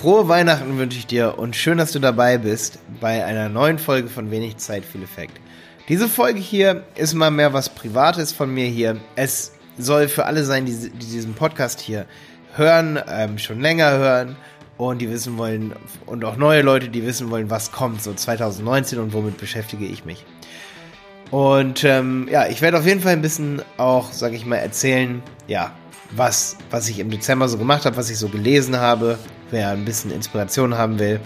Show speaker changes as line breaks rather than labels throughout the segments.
Frohe Weihnachten wünsche ich dir und schön, dass du dabei bist bei einer neuen Folge von Wenig Zeit, viel Effekt. Diese Folge hier ist mal mehr was Privates von mir hier. Es soll für alle sein, die, die diesen Podcast hier hören, ähm, schon länger hören und die wissen wollen, und auch neue Leute, die wissen wollen, was kommt so 2019 und womit beschäftige ich mich. Und ähm, ja, ich werde auf jeden Fall ein bisschen auch, sag ich mal, erzählen, ja, was, was ich im Dezember so gemacht habe, was ich so gelesen habe, wer ein bisschen Inspiration haben will,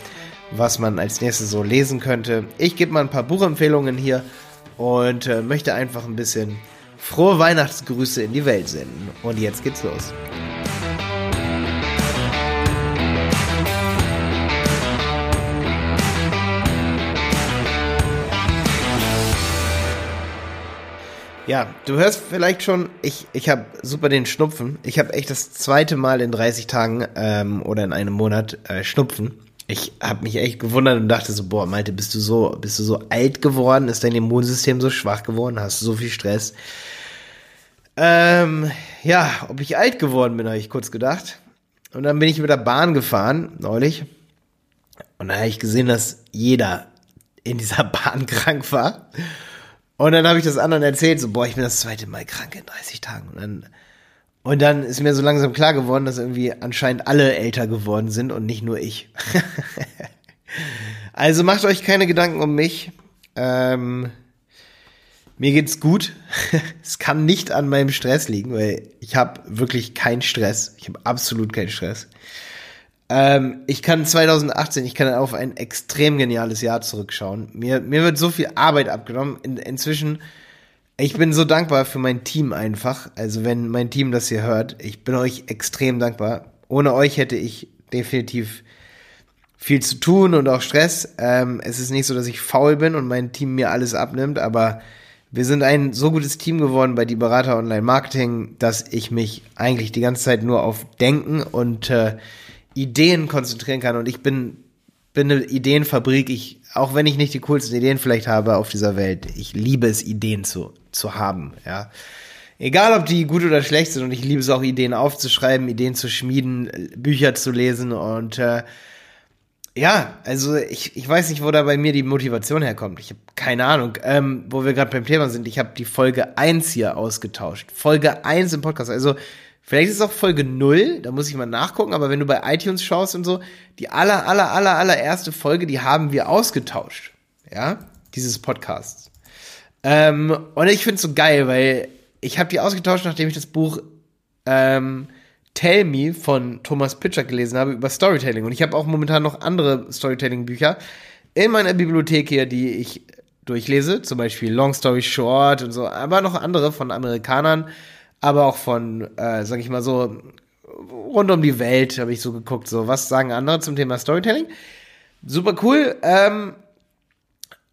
was man als nächstes so lesen könnte. Ich gebe mal ein paar Buchempfehlungen hier und äh, möchte einfach ein bisschen frohe Weihnachtsgrüße in die Welt senden. Und jetzt geht's los. Ja, du hörst vielleicht schon, ich, ich habe super den Schnupfen. Ich habe echt das zweite Mal in 30 Tagen ähm, oder in einem Monat äh, Schnupfen. Ich habe mich echt gewundert und dachte so, boah, Malte, bist du so, bist du so alt geworden? Ist dein Immunsystem so schwach geworden? Hast du so viel Stress? Ähm, ja, ob ich alt geworden bin, habe ich kurz gedacht. Und dann bin ich mit der Bahn gefahren, neulich. Und da habe ich gesehen, dass jeder in dieser Bahn krank war. Und dann habe ich das anderen erzählt, so, boah, ich bin das zweite Mal krank in 30 Tagen. Und dann, und dann ist mir so langsam klar geworden, dass irgendwie anscheinend alle älter geworden sind und nicht nur ich. also macht euch keine Gedanken um mich. Ähm, mir geht's gut. es kann nicht an meinem Stress liegen, weil ich habe wirklich keinen Stress. Ich habe absolut keinen Stress. Ähm, ich kann 2018, ich kann auf ein extrem geniales Jahr zurückschauen. Mir, mir wird so viel Arbeit abgenommen. In, inzwischen, ich bin so dankbar für mein Team einfach. Also wenn mein Team das hier hört, ich bin euch extrem dankbar. Ohne euch hätte ich definitiv viel zu tun und auch Stress. Ähm, es ist nicht so, dass ich faul bin und mein Team mir alles abnimmt, aber wir sind ein so gutes Team geworden bei die Berater Online Marketing, dass ich mich eigentlich die ganze Zeit nur auf Denken und äh, Ideen konzentrieren kann und ich bin, bin eine Ideenfabrik. Ich, auch wenn ich nicht die coolsten Ideen vielleicht habe auf dieser Welt, ich liebe es, Ideen zu, zu haben, ja. Egal, ob die gut oder schlecht sind und ich liebe es auch, Ideen aufzuschreiben, Ideen zu schmieden, Bücher zu lesen und äh, ja, also ich, ich weiß nicht, wo da bei mir die Motivation herkommt. Ich habe keine Ahnung. Ähm, wo wir gerade beim Thema sind, ich habe die Folge 1 hier ausgetauscht. Folge 1 im Podcast. Also Vielleicht ist es auch Folge 0, da muss ich mal nachgucken, aber wenn du bei iTunes schaust und so, die aller, aller, aller, allererste Folge, die haben wir ausgetauscht. Ja, dieses Podcasts. Ähm, und ich find's so geil, weil ich habe die ausgetauscht, nachdem ich das Buch ähm, Tell Me von Thomas Pitcher gelesen habe über Storytelling. Und ich habe auch momentan noch andere Storytelling-Bücher in meiner Bibliothek hier, die ich durchlese, zum Beispiel Long Story Short und so, aber noch andere von Amerikanern aber auch von, äh, sag ich mal so, rund um die Welt habe ich so geguckt, so was sagen andere zum Thema Storytelling. Super cool. Ähm,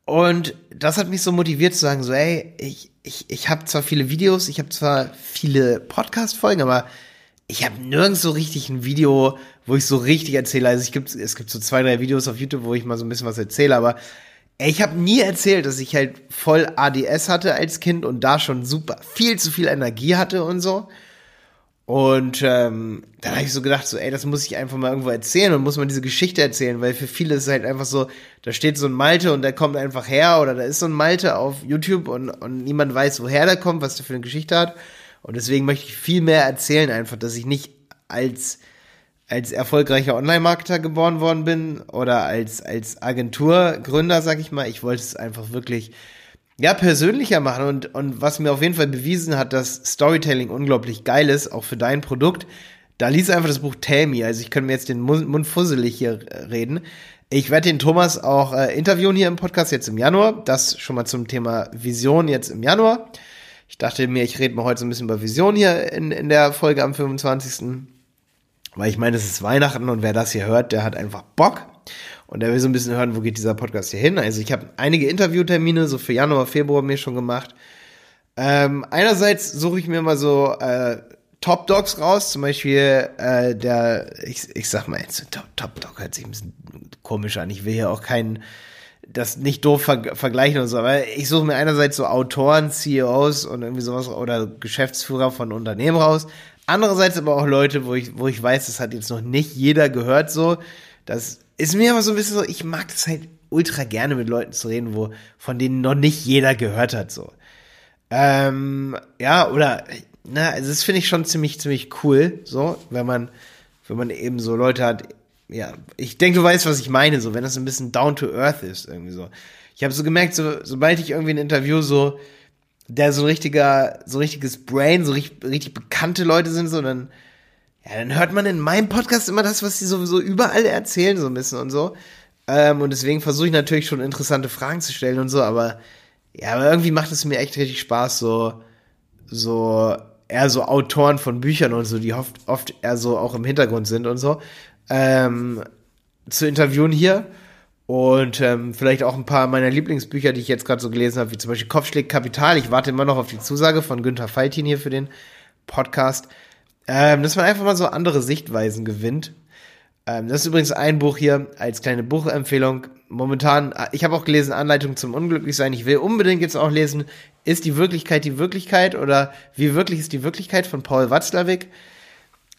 und das hat mich so motiviert zu sagen, so, ey, ich, ich, ich habe zwar viele Videos, ich habe zwar viele Podcast-Folgen, aber ich habe nirgends so richtig ein Video, wo ich so richtig erzähle. Also ich gibt, es gibt so zwei, drei Videos auf YouTube, wo ich mal so ein bisschen was erzähle, aber ich habe nie erzählt, dass ich halt voll ADS hatte als Kind und da schon super viel zu viel Energie hatte und so. Und ähm, dann habe ich so gedacht, so, ey, das muss ich einfach mal irgendwo erzählen und muss man diese Geschichte erzählen, weil für viele ist es halt einfach so, da steht so ein Malte und der kommt einfach her oder da ist so ein Malte auf YouTube und, und niemand weiß, woher der kommt, was der für eine Geschichte hat. Und deswegen möchte ich viel mehr erzählen, einfach, dass ich nicht als als erfolgreicher Online-Marketer geboren worden bin oder als, als Agenturgründer, sag ich mal. Ich wollte es einfach wirklich, ja, persönlicher machen und, und was mir auf jeden Fall bewiesen hat, dass Storytelling unglaublich geil ist, auch für dein Produkt. Da liest einfach das Buch Tell Me. Also ich könnte mir jetzt den Mund fusselig hier reden. Ich werde den Thomas auch äh, interviewen hier im Podcast jetzt im Januar. Das schon mal zum Thema Vision jetzt im Januar. Ich dachte mir, ich rede mal heute so ein bisschen über Vision hier in, in der Folge am 25. Weil ich meine, es ist Weihnachten und wer das hier hört, der hat einfach Bock. Und der will so ein bisschen hören, wo geht dieser Podcast hier hin. Also ich habe einige Interviewtermine so für Januar, Februar mir schon gemacht. Ähm, einerseits suche ich mir mal so äh, Top Dogs raus, zum Beispiel äh, der, ich, ich sag mal jetzt, Top, Top Dog hört sich ein bisschen komisch an. Ich will hier auch keinen, das nicht doof ver vergleichen oder so, aber ich suche mir einerseits so Autoren, CEOs und irgendwie sowas oder Geschäftsführer von Unternehmen raus. Andererseits aber auch Leute, wo ich, wo ich weiß, das hat jetzt noch nicht jeder gehört so. Das ist mir aber so ein bisschen so, ich mag das halt ultra gerne mit Leuten zu reden, wo, von denen noch nicht jeder gehört hat, so. Ähm, ja, oder, na, also das finde ich schon ziemlich, ziemlich cool, so, wenn man, wenn man eben so Leute hat, ja, ich denke, du weißt, was ich meine, so, wenn das ein bisschen down to earth ist, irgendwie so. Ich habe so gemerkt, so, sobald ich irgendwie ein Interview so, der so ein richtiger, so ein richtiges Brain, so richtig, richtig bekannte Leute sind, so, dann, ja, dann hört man in meinem Podcast immer das, was sie sowieso überall erzählen, so ein bisschen und so. Ähm, und deswegen versuche ich natürlich schon interessante Fragen zu stellen und so, aber ja, aber irgendwie macht es mir echt richtig Spaß, so, so, eher so Autoren von Büchern und so, die oft, oft eher so auch im Hintergrund sind und so, ähm, zu interviewen hier. Und ähm, vielleicht auch ein paar meiner Lieblingsbücher, die ich jetzt gerade so gelesen habe, wie zum Beispiel Kopfschläg Kapital. Ich warte immer noch auf die Zusage von Günther Faltin hier für den Podcast. Ähm, dass man einfach mal so andere Sichtweisen gewinnt. Ähm, das ist übrigens ein Buch hier als kleine Buchempfehlung. Momentan, ich habe auch gelesen, Anleitung zum Unglücklichsein. Ich will unbedingt jetzt auch lesen, ist die Wirklichkeit die Wirklichkeit oder wie wirklich ist die Wirklichkeit von Paul Watzlawick.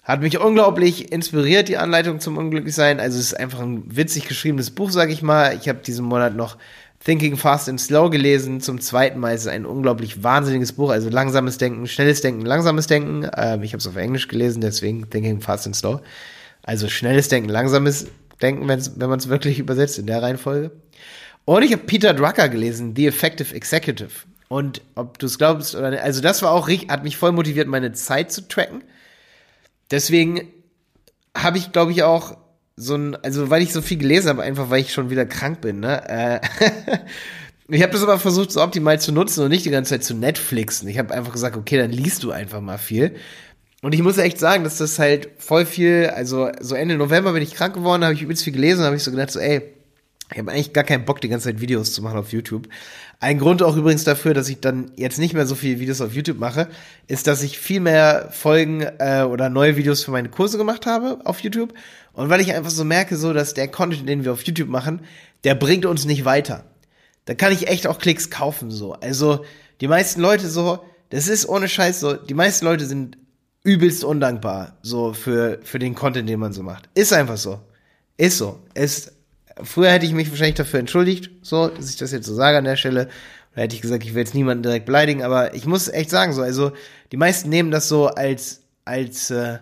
Hat mich unglaublich inspiriert, die Anleitung zum Unglücklichsein. Also es ist einfach ein witzig geschriebenes Buch, sag ich mal. Ich habe diesen Monat noch Thinking Fast and Slow gelesen. Zum zweiten Mal ist es ein unglaublich wahnsinniges Buch. Also langsames Denken, schnelles Denken, langsames Denken. Ähm, ich habe es auf Englisch gelesen, deswegen Thinking Fast and Slow. Also schnelles Denken, langsames Denken, wenn man es wirklich übersetzt in der Reihenfolge. Und ich habe Peter Drucker gelesen, The Effective Executive. Und ob du es glaubst oder nicht, also das war auch richtig, hat mich voll motiviert, meine Zeit zu tracken. Deswegen habe ich, glaube ich, auch so ein, also weil ich so viel gelesen habe, einfach weil ich schon wieder krank bin, ne? Äh, ich habe das aber versucht, so optimal zu nutzen und nicht die ganze Zeit zu Netflixen. Ich habe einfach gesagt, okay, dann liest du einfach mal viel. Und ich muss echt sagen, dass das halt voll viel, also so Ende November bin ich krank geworden, habe ich übelst viel gelesen, habe ich so gedacht, so, ey, ich habe eigentlich gar keinen Bock, die ganze Zeit Videos zu machen auf YouTube. Ein Grund auch übrigens dafür, dass ich dann jetzt nicht mehr so viele Videos auf YouTube mache, ist, dass ich viel mehr Folgen äh, oder neue Videos für meine Kurse gemacht habe auf YouTube. Und weil ich einfach so merke, so, dass der Content, den wir auf YouTube machen, der bringt uns nicht weiter. Da kann ich echt auch Klicks kaufen, so. Also, die meisten Leute so, das ist ohne Scheiß so, die meisten Leute sind übelst undankbar, so, für, für den Content, den man so macht. Ist einfach so. Ist so. Ist, früher hätte ich mich wahrscheinlich dafür entschuldigt, so, dass ich das jetzt so sage an der Stelle. Oder hätte ich gesagt, ich will jetzt niemanden direkt beleidigen, aber ich muss echt sagen, so, also, die meisten nehmen das so als, als, äh,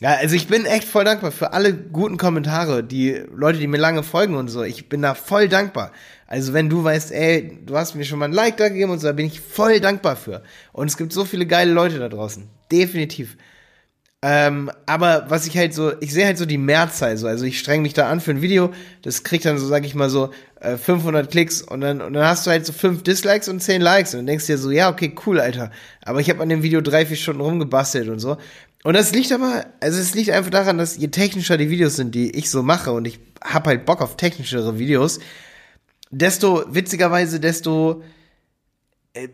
ja, also ich bin echt voll dankbar für alle guten Kommentare, die Leute, die mir lange folgen und so. Ich bin da voll dankbar. Also wenn du weißt, ey, du hast mir schon mal ein Like da gegeben und so, da bin ich voll dankbar für. Und es gibt so viele geile Leute da draußen. Definitiv. Ähm, aber was ich halt so, ich sehe halt so die Mehrzahl so, also ich streng mich da an für ein Video, das kriegt dann so, sag ich mal so, äh, 500 Klicks. Und dann, und dann hast du halt so fünf Dislikes und zehn Likes. Und dann denkst dir so, ja, okay, cool, Alter, aber ich habe an dem Video drei, vier Stunden rumgebastelt und so. Und das liegt aber, also es liegt einfach daran, dass je technischer die Videos sind, die ich so mache und ich hab halt Bock auf technischere Videos, desto witzigerweise, desto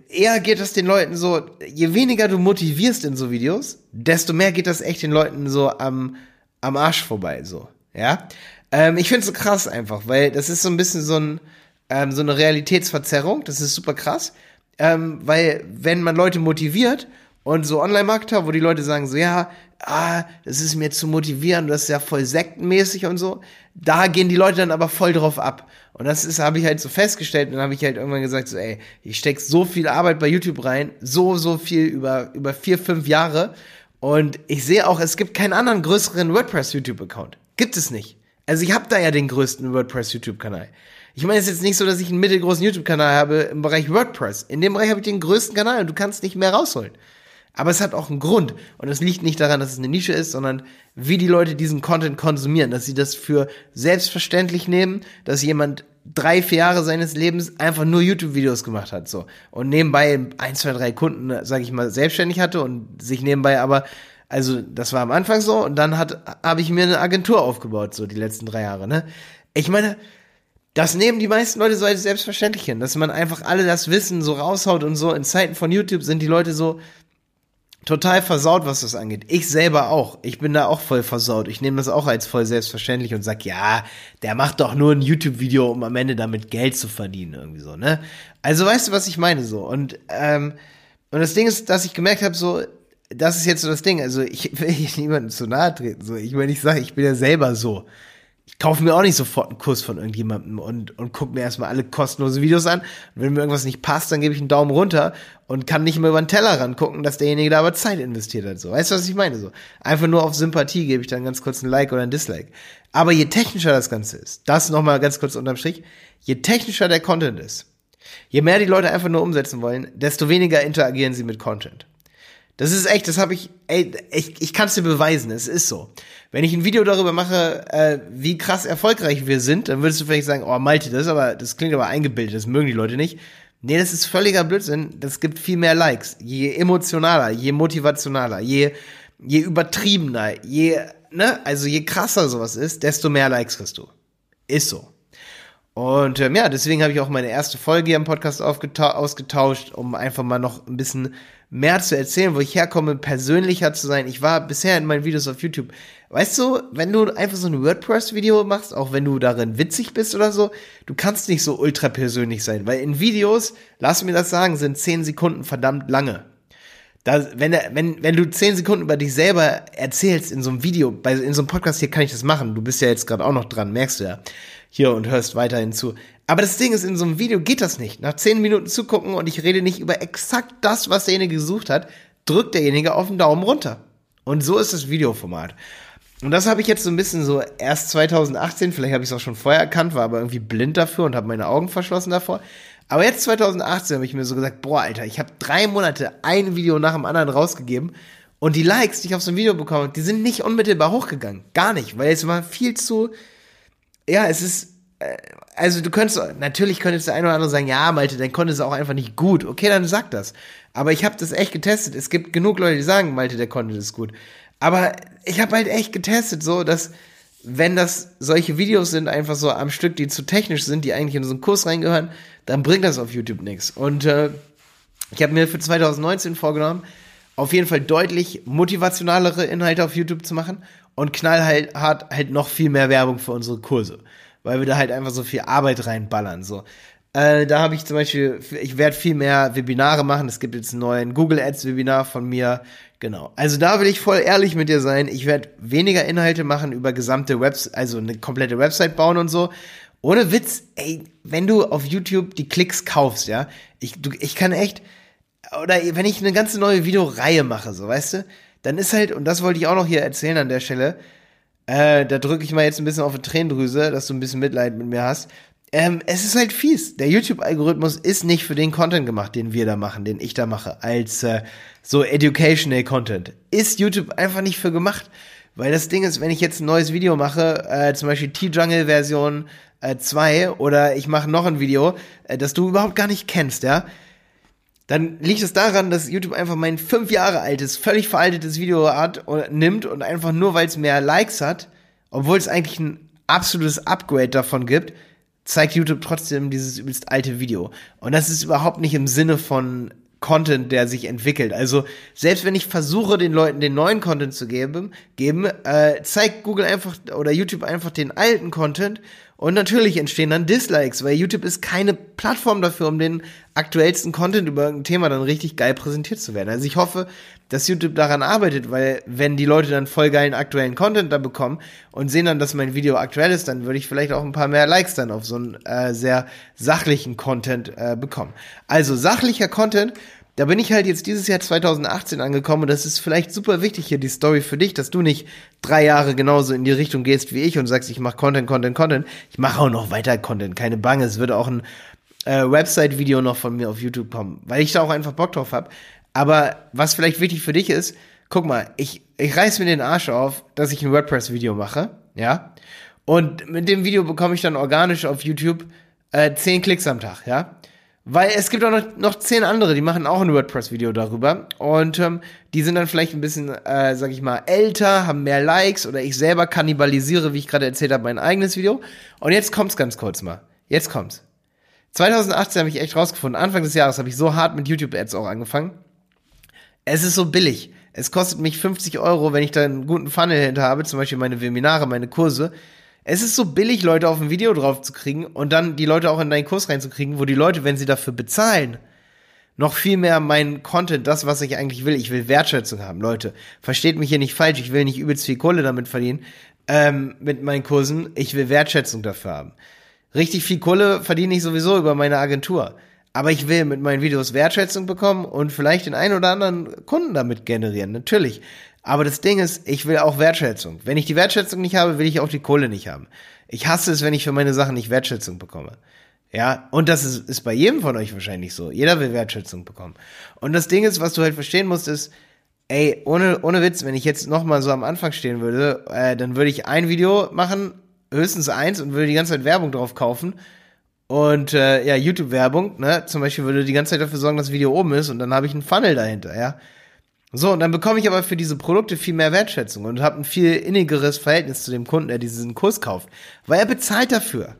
eher geht das den Leuten so, je weniger du motivierst in so Videos, desto mehr geht das echt den Leuten so am, am Arsch vorbei, so, ja. Ähm, ich find's so krass einfach, weil das ist so ein bisschen so ein, ähm, so eine Realitätsverzerrung, das ist super krass, ähm, weil wenn man Leute motiviert und so Online-Marketer, wo die Leute sagen so, ja, ah, das ist mir zu motivieren, das ist ja voll sektenmäßig und so, da gehen die Leute dann aber voll drauf ab. Und das ist, habe ich halt so festgestellt und dann habe ich halt irgendwann gesagt, so, ey, ich steck so viel Arbeit bei YouTube rein, so, so viel über, über vier, fünf Jahre. Und ich sehe auch, es gibt keinen anderen größeren WordPress-YouTube-Account. Gibt es nicht. Also ich habe da ja den größten WordPress-YouTube-Kanal. Ich meine, es ist jetzt nicht so, dass ich einen mittelgroßen YouTube-Kanal habe im Bereich WordPress. In dem Bereich habe ich den größten Kanal und du kannst nicht mehr rausholen. Aber es hat auch einen Grund. Und es liegt nicht daran, dass es eine Nische ist, sondern wie die Leute diesen Content konsumieren. Dass sie das für selbstverständlich nehmen, dass jemand drei, vier Jahre seines Lebens einfach nur YouTube-Videos gemacht hat, so. Und nebenbei ein, zwei, drei Kunden, sage ich mal, selbstständig hatte und sich nebenbei aber, also das war am Anfang so und dann hat, habe ich mir eine Agentur aufgebaut, so die letzten drei Jahre, ne? Ich meine, das nehmen die meisten Leute so als selbstverständlich hin, dass man einfach alle das Wissen so raushaut und so. In Zeiten von YouTube sind die Leute so, total versaut, was das angeht. Ich selber auch. Ich bin da auch voll versaut. Ich nehme das auch als voll selbstverständlich und sag, ja, der macht doch nur ein YouTube-Video, um am Ende damit Geld zu verdienen, irgendwie so, ne? Also weißt du, was ich meine so? Und ähm, und das Ding ist, dass ich gemerkt habe, so, das ist jetzt so das Ding. Also ich will hier niemandem zu nahe treten. So, ich meine, ich sage, ich bin ja selber so. Ich kaufe mir auch nicht sofort einen Kurs von irgendjemandem und, und gucke mir erstmal alle kostenlose Videos an. Und wenn mir irgendwas nicht passt, dann gebe ich einen Daumen runter und kann nicht mehr über den Teller rangucken, dass derjenige da aber Zeit investiert hat. So, weißt du, was ich meine? So, einfach nur auf Sympathie gebe ich dann ganz kurz ein Like oder ein Dislike. Aber je technischer das Ganze ist, das nochmal ganz kurz unterm Strich, je technischer der Content ist, je mehr die Leute einfach nur umsetzen wollen, desto weniger interagieren sie mit Content. Das ist echt, das habe ich, ey, ich, ich kann es dir beweisen, es ist so. Wenn ich ein Video darüber mache, äh, wie krass erfolgreich wir sind, dann würdest du vielleicht sagen, oh Malte, das ist aber, das klingt aber eingebildet, das mögen die Leute nicht. Nee, das ist völliger Blödsinn, das gibt viel mehr Likes. Je emotionaler, je motivationaler, je, je übertriebener, je, ne, also je krasser sowas ist, desto mehr Likes kriegst du. Ist so. Und ähm, ja, deswegen habe ich auch meine erste Folge hier im Podcast ausgetauscht, um einfach mal noch ein bisschen mehr zu erzählen, wo ich herkomme, persönlicher zu sein. Ich war bisher in meinen Videos auf YouTube. Weißt du, wenn du einfach so ein WordPress-Video machst, auch wenn du darin witzig bist oder so, du kannst nicht so ultra persönlich sein, weil in Videos, lass mir das sagen, sind 10 Sekunden verdammt lange. Da, wenn, wenn, wenn du 10 Sekunden über dich selber erzählst in so einem Video, bei, in so einem Podcast hier kann ich das machen. Du bist ja jetzt gerade auch noch dran, merkst du ja. Hier und hörst weiterhin zu. Aber das Ding ist, in so einem Video geht das nicht. Nach zehn Minuten zugucken und ich rede nicht über exakt das, was derjenige gesucht hat, drückt derjenige auf den Daumen runter. Und so ist das Videoformat. Und das habe ich jetzt so ein bisschen so erst 2018, vielleicht habe ich es auch schon vorher erkannt, war aber irgendwie blind dafür und habe meine Augen verschlossen davor. Aber jetzt 2018 habe ich mir so gesagt, boah, Alter, ich habe drei Monate ein Video nach dem anderen rausgegeben und die Likes, die ich auf so ein Video bekomme, die sind nicht unmittelbar hochgegangen. Gar nicht, weil es war viel zu, ja, es ist, äh, also du könntest, natürlich könntest der eine oder andere sagen, ja, Malte, dein Content ist auch einfach nicht gut. Okay, dann sag das. Aber ich habe das echt getestet. Es gibt genug Leute, die sagen, Malte, der Content ist gut. Aber ich habe halt echt getestet, so, dass wenn das solche Videos sind, einfach so am Stück, die zu technisch sind, die eigentlich in so einen Kurs reingehören, dann bringt das auf YouTube nichts. Und äh, ich habe mir für 2019 vorgenommen, auf jeden Fall deutlich motivationalere Inhalte auf YouTube zu machen und knallhart halt noch viel mehr Werbung für unsere Kurse weil wir da halt einfach so viel Arbeit reinballern. So. Äh, da habe ich zum Beispiel, ich werde viel mehr Webinare machen. Es gibt jetzt einen neuen Google Ads Webinar von mir. Genau. Also da will ich voll ehrlich mit dir sein. Ich werde weniger Inhalte machen über gesamte Webs, also eine komplette Website bauen und so. Ohne Witz, ey, wenn du auf YouTube die Klicks kaufst, ja, ich, du, ich kann echt, oder wenn ich eine ganze neue Videoreihe mache, so, weißt du, dann ist halt, und das wollte ich auch noch hier erzählen an der Stelle, äh, da drücke ich mal jetzt ein bisschen auf die Tränendrüse, dass du ein bisschen Mitleid mit mir hast. Ähm, es ist halt fies. Der YouTube-Algorithmus ist nicht für den Content gemacht, den wir da machen, den ich da mache, als äh, so educational Content. Ist YouTube einfach nicht für gemacht. Weil das Ding ist, wenn ich jetzt ein neues Video mache, äh, zum Beispiel T-Jungle Version 2 äh, oder ich mache noch ein Video, äh, das du überhaupt gar nicht kennst, ja, dann liegt es daran, dass YouTube einfach mein fünf Jahre altes, völlig veraltetes Video hat und nimmt und einfach nur, weil es mehr Likes hat, obwohl es eigentlich ein absolutes Upgrade davon gibt, zeigt YouTube trotzdem dieses übelst alte Video. Und das ist überhaupt nicht im Sinne von Content, der sich entwickelt. Also selbst wenn ich versuche, den Leuten den neuen Content zu geben, geben äh, zeigt Google einfach oder YouTube einfach den alten Content und natürlich entstehen dann Dislikes, weil YouTube ist keine Plattform dafür, um den aktuellsten Content über irgendein Thema dann richtig geil präsentiert zu werden. Also ich hoffe, dass YouTube daran arbeitet, weil wenn die Leute dann voll geilen aktuellen Content da bekommen und sehen dann, dass mein Video aktuell ist, dann würde ich vielleicht auch ein paar mehr Likes dann auf so einen äh, sehr sachlichen Content äh, bekommen. Also sachlicher Content da bin ich halt jetzt dieses Jahr 2018 angekommen und das ist vielleicht super wichtig hier, die Story für dich, dass du nicht drei Jahre genauso in die Richtung gehst wie ich und sagst, ich mache Content, Content, Content. Ich mache auch noch weiter Content, keine Bange. Es wird auch ein äh, Website-Video noch von mir auf YouTube kommen, weil ich da auch einfach Bock drauf habe. Aber was vielleicht wichtig für dich ist, guck mal, ich, ich reiß mir den Arsch auf, dass ich ein WordPress-Video mache, ja. Und mit dem Video bekomme ich dann organisch auf YouTube äh, 10 Klicks am Tag, ja. Weil es gibt auch noch, noch zehn andere, die machen auch ein WordPress-Video darüber. Und ähm, die sind dann vielleicht ein bisschen, äh, sag ich mal, älter, haben mehr Likes oder ich selber kannibalisiere, wie ich gerade erzählt habe, mein eigenes Video. Und jetzt kommt's ganz kurz mal. Jetzt kommt's. 2018 habe ich echt rausgefunden, Anfang des Jahres habe ich so hart mit YouTube-Ads auch angefangen. Es ist so billig. Es kostet mich 50 Euro, wenn ich da einen guten Funnel hinter habe, zum Beispiel meine Webinare, meine Kurse. Es ist so billig, Leute auf ein Video drauf zu kriegen und dann die Leute auch in deinen Kurs reinzukriegen, wo die Leute, wenn sie dafür bezahlen, noch viel mehr meinen Content, das, was ich eigentlich will. Ich will Wertschätzung haben, Leute. Versteht mich hier nicht falsch, ich will nicht übelst viel Kohle damit verdienen. ähm, mit meinen Kursen. Ich will Wertschätzung dafür haben. Richtig viel Kohle verdiene ich sowieso über meine Agentur. Aber ich will mit meinen Videos Wertschätzung bekommen und vielleicht den einen oder anderen Kunden damit generieren. Natürlich. Aber das Ding ist, ich will auch Wertschätzung. Wenn ich die Wertschätzung nicht habe, will ich auch die Kohle nicht haben. Ich hasse es, wenn ich für meine Sachen nicht Wertschätzung bekomme. Ja, und das ist, ist bei jedem von euch wahrscheinlich so. Jeder will Wertschätzung bekommen. Und das Ding ist, was du halt verstehen musst, ist, ey, ohne, ohne Witz, wenn ich jetzt nochmal so am Anfang stehen würde, äh, dann würde ich ein Video machen, höchstens eins, und würde die ganze Zeit Werbung drauf kaufen. Und äh, ja, YouTube-Werbung, ne, zum Beispiel würde die ganze Zeit dafür sorgen, dass das Video oben ist und dann habe ich einen Funnel dahinter, ja. So, und dann bekomme ich aber für diese Produkte viel mehr Wertschätzung und habe ein viel innigeres Verhältnis zu dem Kunden, der diesen Kurs kauft. Weil er bezahlt dafür.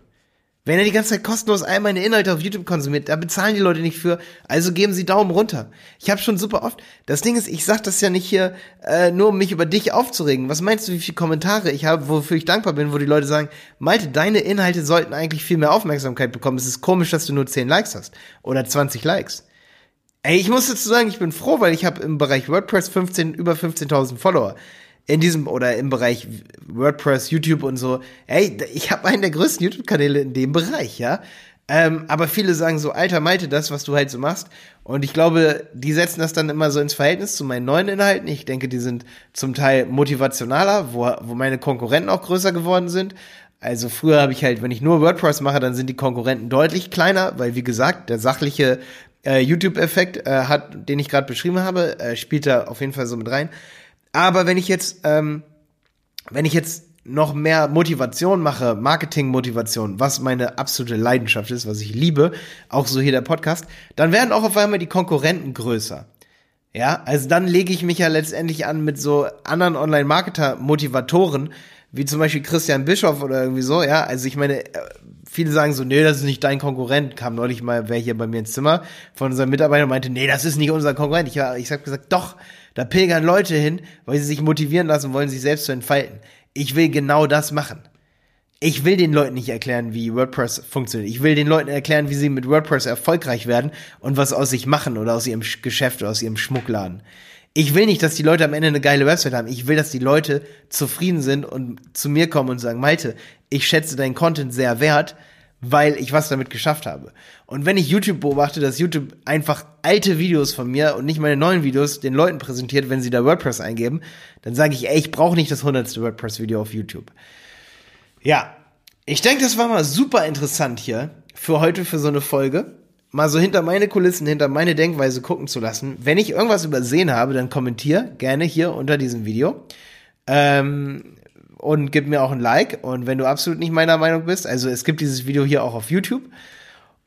Wenn er die ganze Zeit kostenlos all meine Inhalte auf YouTube konsumiert, da bezahlen die Leute nicht für, also geben sie Daumen runter. Ich habe schon super oft, das Ding ist, ich sag das ja nicht hier äh, nur, um mich über dich aufzuregen. Was meinst du, wie viele Kommentare ich habe, wofür ich dankbar bin, wo die Leute sagen, Malte, deine Inhalte sollten eigentlich viel mehr Aufmerksamkeit bekommen. Es ist komisch, dass du nur 10 Likes hast oder 20 Likes. Ey, ich muss dazu sagen, ich bin froh, weil ich habe im Bereich WordPress 15 über 15.000 Follower in diesem oder im Bereich WordPress, YouTube und so. Ey, ich habe einen der größten YouTube-Kanäle in dem Bereich, ja. Ähm, aber viele sagen so, alter Malte, das, was du halt so machst. Und ich glaube, die setzen das dann immer so ins Verhältnis zu meinen neuen Inhalten. Ich denke, die sind zum Teil motivationaler, wo, wo meine Konkurrenten auch größer geworden sind. Also früher habe ich halt, wenn ich nur WordPress mache, dann sind die Konkurrenten deutlich kleiner, weil wie gesagt, der sachliche äh, YouTube-Effekt äh, hat, den ich gerade beschrieben habe, äh, spielt da auf jeden Fall so mit rein. Aber wenn ich jetzt, ähm, wenn ich jetzt noch mehr Motivation mache, Marketing-Motivation, was meine absolute Leidenschaft ist, was ich liebe, auch so hier der Podcast, dann werden auch auf einmal die Konkurrenten größer. Ja, also dann lege ich mich ja letztendlich an mit so anderen Online-Marketer-Motivatoren, wie zum Beispiel Christian Bischoff oder irgendwie so, ja. Also ich meine, äh, viele sagen so, nee, das ist nicht dein Konkurrent. Kam neulich mal wer hier bei mir ins Zimmer von unserem Mitarbeiter und meinte, nee, das ist nicht unser Konkurrent. Ich, ich habe gesagt, doch, da pilgern Leute hin, weil sie sich motivieren lassen wollen, sich selbst zu entfalten. Ich will genau das machen. Ich will den Leuten nicht erklären, wie WordPress funktioniert. Ich will den Leuten erklären, wie sie mit WordPress erfolgreich werden und was aus sich machen oder aus ihrem Geschäft oder aus ihrem Schmuckladen. Ich will nicht, dass die Leute am Ende eine geile Website haben. Ich will, dass die Leute zufrieden sind und zu mir kommen und sagen, Malte, ich schätze deinen Content sehr wert weil ich was damit geschafft habe. Und wenn ich YouTube beobachte, dass YouTube einfach alte Videos von mir und nicht meine neuen Videos den Leuten präsentiert, wenn sie da WordPress eingeben, dann sage ich, ey, ich brauche nicht das hundertste WordPress-Video auf YouTube. Ja, ich denke, das war mal super interessant hier für heute, für so eine Folge. Mal so hinter meine Kulissen, hinter meine Denkweise gucken zu lassen. Wenn ich irgendwas übersehen habe, dann kommentier gerne hier unter diesem Video. Ähm, und gib mir auch ein Like. Und wenn du absolut nicht meiner Meinung bist, also es gibt dieses Video hier auch auf YouTube.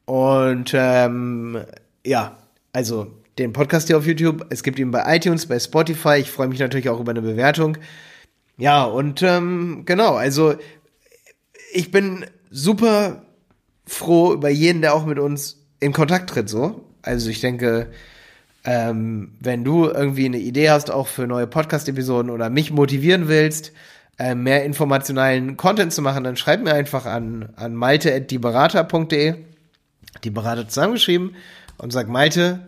Und ähm, ja, also den Podcast hier auf YouTube. Es gibt ihn bei iTunes, bei Spotify. Ich freue mich natürlich auch über eine Bewertung. Ja, und ähm, genau, also ich bin super froh über jeden, der auch mit uns in Kontakt tritt, so. Also ich denke, ähm, wenn du irgendwie eine Idee hast, auch für neue Podcast-Episoden oder mich motivieren willst, äh, mehr informationalen Content zu machen, dann schreib mir einfach an, an malte.dieberater.de, die Berater zusammengeschrieben und sag, Malte,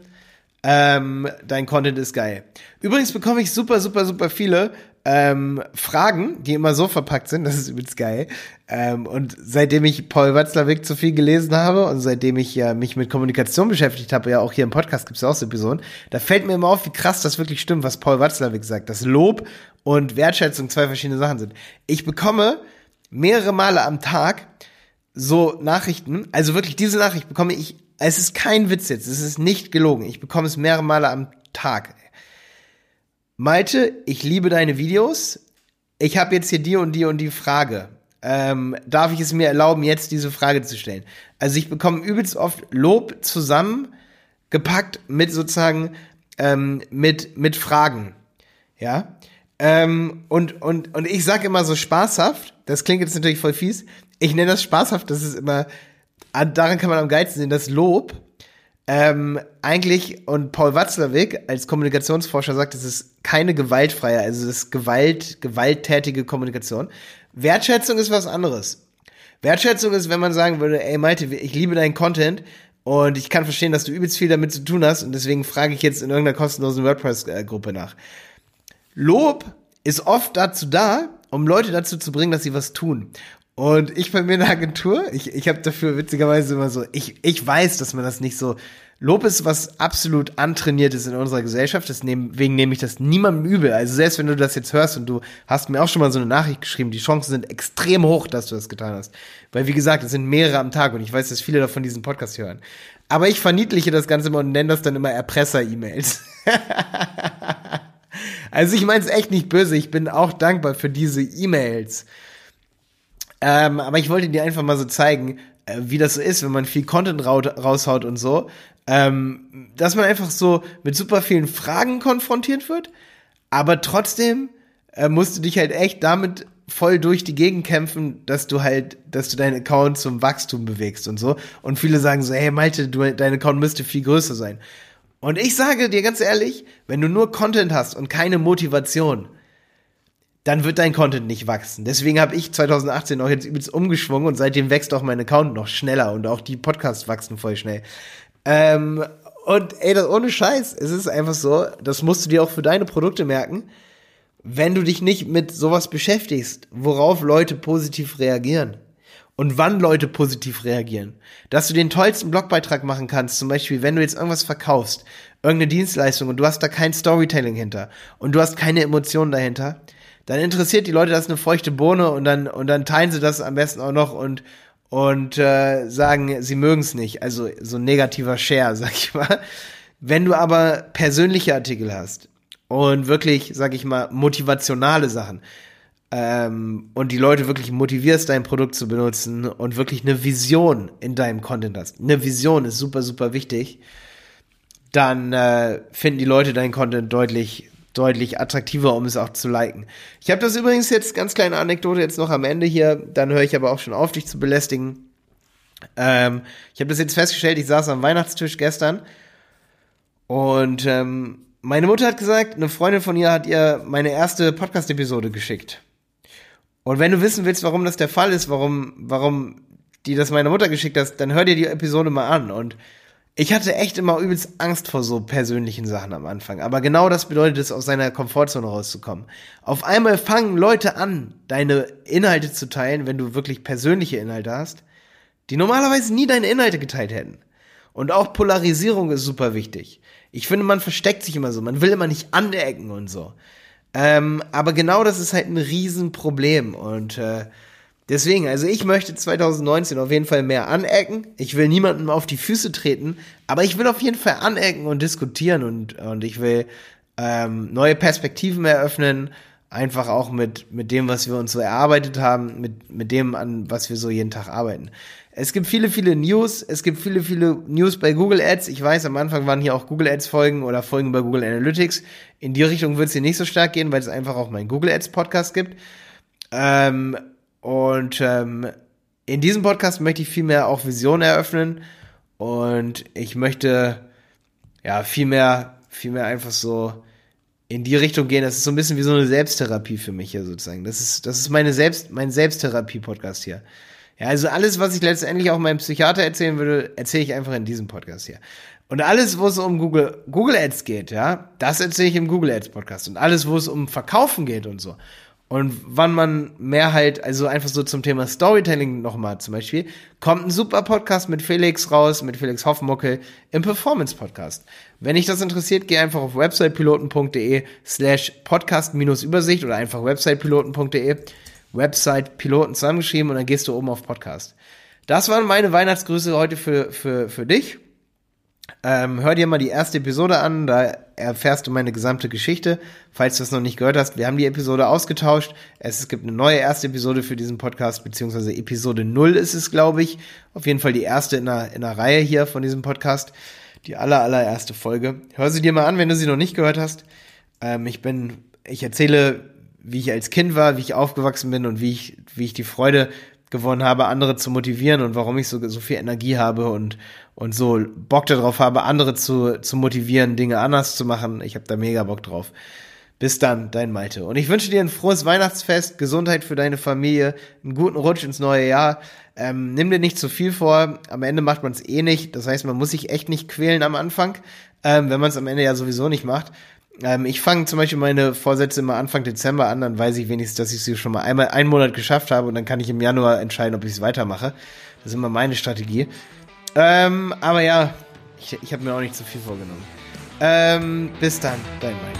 ähm, dein Content ist geil. Übrigens bekomme ich super, super, super viele ähm, Fragen, die immer so verpackt sind, das ist übrigens geil. Ähm, und seitdem ich Paul Watzlawick zu viel gelesen habe und seitdem ich ja mich mit Kommunikation beschäftigt habe, ja auch hier im Podcast gibt es ja auch so Episoden, da fällt mir immer auf, wie krass das wirklich stimmt, was Paul Watzlawick sagt, dass Lob und Wertschätzung zwei verschiedene Sachen sind. Ich bekomme mehrere Male am Tag so Nachrichten, also wirklich diese Nachricht bekomme ich, es ist kein Witz jetzt, es ist nicht gelogen, ich bekomme es mehrere Male am Tag. Malte, ich liebe deine Videos. Ich habe jetzt hier die und die und die Frage. Ähm, darf ich es mir erlauben, jetzt diese Frage zu stellen? Also ich bekomme übelst oft Lob zusammengepackt mit sozusagen ähm, mit mit Fragen, ja. Ähm, und und und ich sage immer so spaßhaft. Das klingt jetzt natürlich voll fies. Ich nenne das spaßhaft. Das ist immer daran kann man am geilsten sehen. Das Lob ähm, eigentlich, und Paul Watzlawick als Kommunikationsforscher sagt, es ist keine gewaltfreie, also es ist Gewalt, gewalttätige Kommunikation. Wertschätzung ist was anderes. Wertschätzung ist, wenn man sagen würde, ey Malte, ich liebe deinen Content und ich kann verstehen, dass du übelst viel damit zu tun hast und deswegen frage ich jetzt in irgendeiner kostenlosen WordPress-Gruppe nach. Lob ist oft dazu da, um Leute dazu zu bringen, dass sie was tun. Und ich bei mir in der Agentur, ich, ich habe dafür witzigerweise immer so, ich, ich weiß, dass man das nicht so. Lob ist was absolut antrainiert ist in unserer Gesellschaft, deswegen nehme ich das niemandem übel. Also selbst wenn du das jetzt hörst und du hast mir auch schon mal so eine Nachricht geschrieben, die Chancen sind extrem hoch, dass du das getan hast. Weil wie gesagt, es sind mehrere am Tag und ich weiß, dass viele davon diesen Podcast hören. Aber ich verniedliche das Ganze immer und nenne das dann immer Erpresser-E-Mails. also ich meine es echt nicht böse, ich bin auch dankbar für diese E-Mails. Ähm, aber ich wollte dir einfach mal so zeigen, äh, wie das so ist, wenn man viel Content raushaut und so. Ähm, dass man einfach so mit super vielen Fragen konfrontiert wird, aber trotzdem äh, musst du dich halt echt damit voll durch die Gegend kämpfen, dass du halt, dass du deinen Account zum Wachstum bewegst und so. Und viele sagen so, hey Malte, du, dein Account müsste viel größer sein. Und ich sage dir ganz ehrlich, wenn du nur Content hast und keine Motivation, dann wird dein Content nicht wachsen. Deswegen habe ich 2018 auch jetzt übelst umgeschwungen und seitdem wächst auch mein Account noch schneller und auch die Podcasts wachsen voll schnell. Ähm, und ey, das ohne Scheiß, es ist einfach so, das musst du dir auch für deine Produkte merken, wenn du dich nicht mit sowas beschäftigst, worauf Leute positiv reagieren und wann Leute positiv reagieren. Dass du den tollsten Blogbeitrag machen kannst, zum Beispiel, wenn du jetzt irgendwas verkaufst, irgendeine Dienstleistung und du hast da kein Storytelling hinter und du hast keine Emotionen dahinter, dann interessiert die Leute das eine feuchte Bohne und dann und dann teilen sie das am besten auch noch und und äh, sagen, sie mögen es nicht. Also so ein negativer Share, sag ich mal. Wenn du aber persönliche Artikel hast und wirklich, sag ich mal, motivationale Sachen ähm, und die Leute wirklich motivierst, dein Produkt zu benutzen und wirklich eine Vision in deinem Content hast. Eine Vision ist super, super wichtig. Dann äh, finden die Leute deinen Content deutlich deutlich attraktiver, um es auch zu liken. Ich habe das übrigens jetzt, ganz kleine Anekdote jetzt noch am Ende hier, dann höre ich aber auch schon auf, dich zu belästigen. Ähm, ich habe das jetzt festgestellt, ich saß am Weihnachtstisch gestern und ähm, meine Mutter hat gesagt, eine Freundin von ihr hat ihr meine erste Podcast-Episode geschickt. Und wenn du wissen willst, warum das der Fall ist, warum, warum die das meiner Mutter geschickt hat, dann hör dir die Episode mal an. Und ich hatte echt immer übelst Angst vor so persönlichen Sachen am Anfang. Aber genau das bedeutet es, aus seiner Komfortzone rauszukommen. Auf einmal fangen Leute an, deine Inhalte zu teilen, wenn du wirklich persönliche Inhalte hast, die normalerweise nie deine Inhalte geteilt hätten. Und auch Polarisierung ist super wichtig. Ich finde, man versteckt sich immer so. Man will immer nicht anecken und so. Ähm, aber genau das ist halt ein Riesenproblem. Und äh, Deswegen, also ich möchte 2019 auf jeden Fall mehr anecken. Ich will niemandem auf die Füße treten, aber ich will auf jeden Fall anecken und diskutieren und, und ich will ähm, neue Perspektiven eröffnen, einfach auch mit, mit dem, was wir uns so erarbeitet haben, mit, mit dem, an was wir so jeden Tag arbeiten. Es gibt viele, viele News. Es gibt viele, viele News bei Google Ads. Ich weiß, am Anfang waren hier auch Google Ads Folgen oder Folgen bei Google Analytics. In die Richtung wird es hier nicht so stark gehen, weil es einfach auch meinen Google Ads Podcast gibt. Ähm, und ähm, in diesem Podcast möchte ich viel mehr auch Visionen eröffnen und ich möchte ja viel mehr, viel mehr einfach so in die Richtung gehen. Das ist so ein bisschen wie so eine Selbsttherapie für mich hier sozusagen. Das ist, das ist meine Selbst, mein Selbsttherapie-Podcast hier. Ja, also alles, was ich letztendlich auch meinem Psychiater erzählen würde, erzähle ich einfach in diesem Podcast hier. Und alles, wo es um Google, Google Ads geht, ja, das erzähle ich im Google Ads Podcast. Und alles, wo es um Verkaufen geht und so und wann man mehr halt, also einfach so zum Thema Storytelling nochmal zum Beispiel, kommt ein super Podcast mit Felix raus, mit Felix Hoffmuckel im Performance Podcast. Wenn dich das interessiert, geh einfach auf websitepiloten.de slash podcast-übersicht oder einfach websitepiloten.de Website Piloten zusammengeschrieben und dann gehst du oben auf Podcast. Das waren meine Weihnachtsgrüße heute für, für, für dich. Ähm, hör dir mal die erste Episode an, da erfährst du meine gesamte Geschichte. Falls du es noch nicht gehört hast, wir haben die Episode ausgetauscht. Es gibt eine neue erste Episode für diesen Podcast, beziehungsweise Episode 0 ist es, glaube ich. Auf jeden Fall die erste in der, in der Reihe hier von diesem Podcast. Die aller, allererste Folge. Hör sie dir mal an, wenn du sie noch nicht gehört hast. Ähm, ich bin, ich erzähle, wie ich als Kind war, wie ich aufgewachsen bin und wie ich, wie ich die Freude gewonnen habe, andere zu motivieren und warum ich so, so viel Energie habe und, und so Bock darauf habe, andere zu, zu motivieren, Dinge anders zu machen. Ich habe da mega Bock drauf. Bis dann, dein Malte. Und ich wünsche dir ein frohes Weihnachtsfest, Gesundheit für deine Familie, einen guten Rutsch ins neue Jahr. Ähm, nimm dir nicht zu viel vor. Am Ende macht man es eh nicht. Das heißt, man muss sich echt nicht quälen am Anfang, ähm, wenn man es am Ende ja sowieso nicht macht. Ähm, ich fange zum Beispiel meine Vorsätze immer Anfang Dezember an, dann weiß ich wenigstens, dass ich sie schon mal einmal einen Monat geschafft habe und dann kann ich im Januar entscheiden, ob ich es weitermache. Das ist immer meine Strategie. Ähm, aber ja, ich, ich habe mir auch nicht zu viel vorgenommen. Ähm, bis dann, dein Mike.